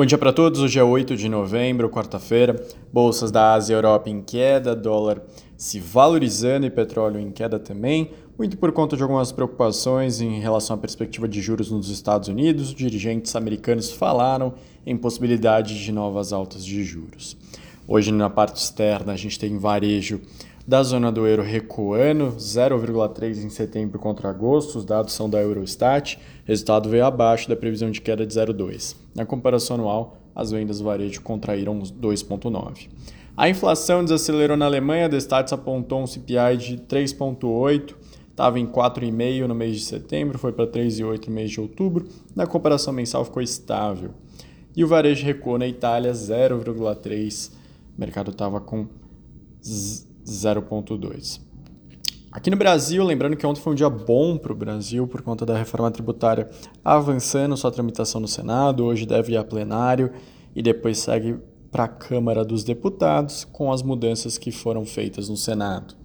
Bom dia para todos. Hoje é 8 de novembro, quarta-feira. Bolsas da Ásia e Europa em queda, dólar se valorizando e petróleo em queda também, muito por conta de algumas preocupações em relação à perspectiva de juros nos Estados Unidos. Dirigentes americanos falaram em possibilidade de novas altas de juros. Hoje, na parte externa, a gente tem varejo da zona do euro recuando, 0,3 em setembro contra agosto, os dados são da Eurostat, resultado veio abaixo da previsão de queda de 0,2. Na comparação anual, as vendas do varejo contraíram 2,9. A inflação desacelerou na Alemanha, a Destats apontou um CPI de 3,8, estava em 4,5 no mês de setembro, foi para 3,8 no mês de outubro, na comparação mensal ficou estável. E o varejo recuou na Itália 0,3, o mercado estava com 0,2. Aqui no Brasil, lembrando que ontem foi um dia bom para o Brasil por conta da reforma tributária avançando sua tramitação no Senado, hoje deve ir a plenário e depois segue para a Câmara dos Deputados com as mudanças que foram feitas no Senado.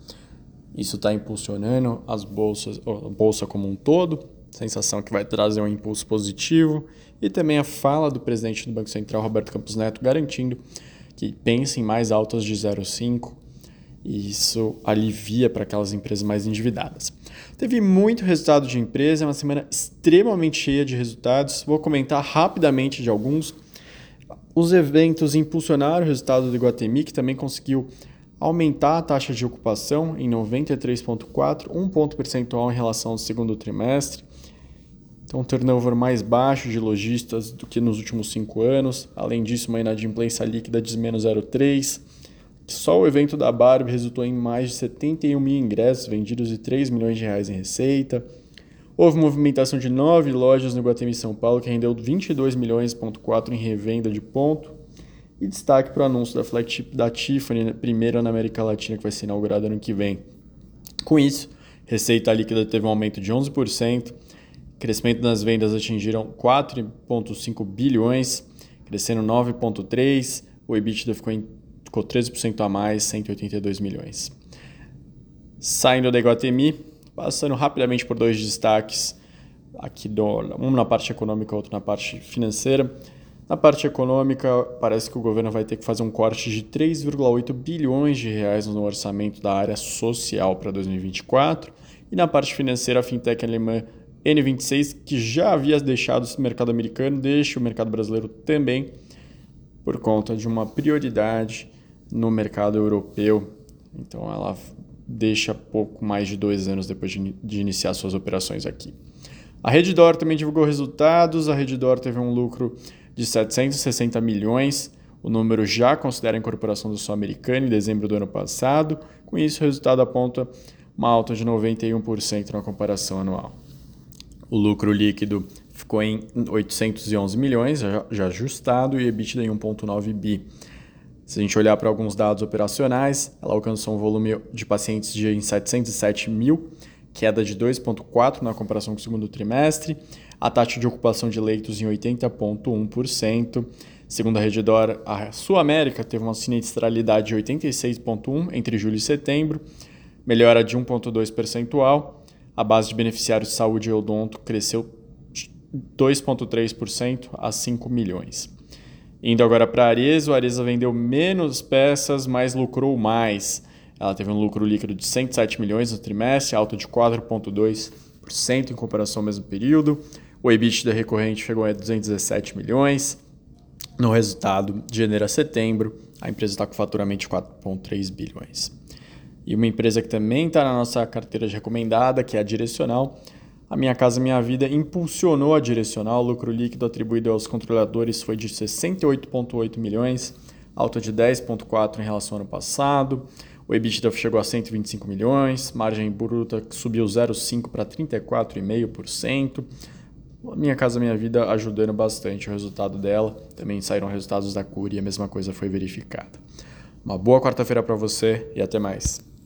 Isso está impulsionando as bolsas, a bolsa como um todo, sensação que vai trazer um impulso positivo, e também a fala do presidente do Banco Central, Roberto Campos Neto, garantindo que pense em mais altas de 0,5 e isso alivia para aquelas empresas mais endividadas. Teve muito resultado de empresa, é uma semana extremamente cheia de resultados. Vou comentar rapidamente de alguns. Os eventos impulsionaram o resultado do Iguatemi, que também conseguiu aumentar a taxa de ocupação em 93,4, um ponto percentual em relação ao segundo trimestre. Então, um turnover mais baixo de lojistas do que nos últimos cinco anos. Além disso, uma inadimplência líquida de menos 0,3 só o evento da Barbie resultou em mais de 71 mil ingressos vendidos e 3 milhões de reais em receita. Houve movimentação de nove lojas no Guatemi São Paulo, que rendeu 22 milhões em revenda de ponto. E destaque para o anúncio da flagship da Tiffany, né, primeira na América Latina, que vai ser inaugurada ano que vem. Com isso, receita líquida teve um aumento de 11%, crescimento nas vendas atingiram 4,5 bilhões, crescendo 9,3%, o EBITDA ficou em ficou 13% a mais, 182 milhões. Saindo da Iguatemi, passando rapidamente por dois destaques, aqui do, um na parte econômica, outro na parte financeira. Na parte econômica, parece que o governo vai ter que fazer um corte de 3,8 bilhões de reais no orçamento da área social para 2024. E na parte financeira, a fintech alemã N26, que já havia deixado o mercado americano, deixa o mercado brasileiro também, por conta de uma prioridade no mercado europeu. Então ela deixa pouco mais de dois anos depois de, de iniciar suas operações aqui. A Redditor também divulgou resultados. A Redditor teve um lucro de 760 milhões. O número já considera a incorporação do Sul-Americano em dezembro do ano passado. Com isso, o resultado aponta uma alta de 91% na comparação anual. O lucro líquido ficou em 811 milhões, já, já ajustado, e EBITDA em 1,9 bi. Se a gente olhar para alguns dados operacionais, ela alcançou um volume de pacientes de 707 mil, queda de 2,4% na comparação com o segundo trimestre, a taxa de ocupação de leitos em 80,1%. Segundo a Redditor, a Sul América teve uma sinistralidade de 86,1% entre julho e setembro, melhora de 1,2 percentual. A base de beneficiários de saúde e odonto cresceu 2,3% a 5 milhões. Indo agora para a Arezzo, a Arezzo vendeu menos peças, mas lucrou mais. Ela teve um lucro líquido de 107 milhões no trimestre, alto de 4,2% em comparação ao mesmo período. O EBITDA recorrente chegou a 217 milhões. No resultado de janeiro a setembro, a empresa está com faturamento de 4,3 bilhões. E uma empresa que também está na nossa carteira de recomendada, que é a Direcional, a Minha Casa Minha Vida impulsionou a direcional. O lucro líquido atribuído aos controladores foi de 68,8 milhões, alta de 10,4 em relação ao ano passado. O EBITDA chegou a 125 milhões, margem bruta subiu 0,5 para 34,5%. A Minha Casa Minha Vida ajudando bastante o resultado dela. Também saíram resultados da Cura e a mesma coisa foi verificada. Uma boa quarta-feira para você e até mais.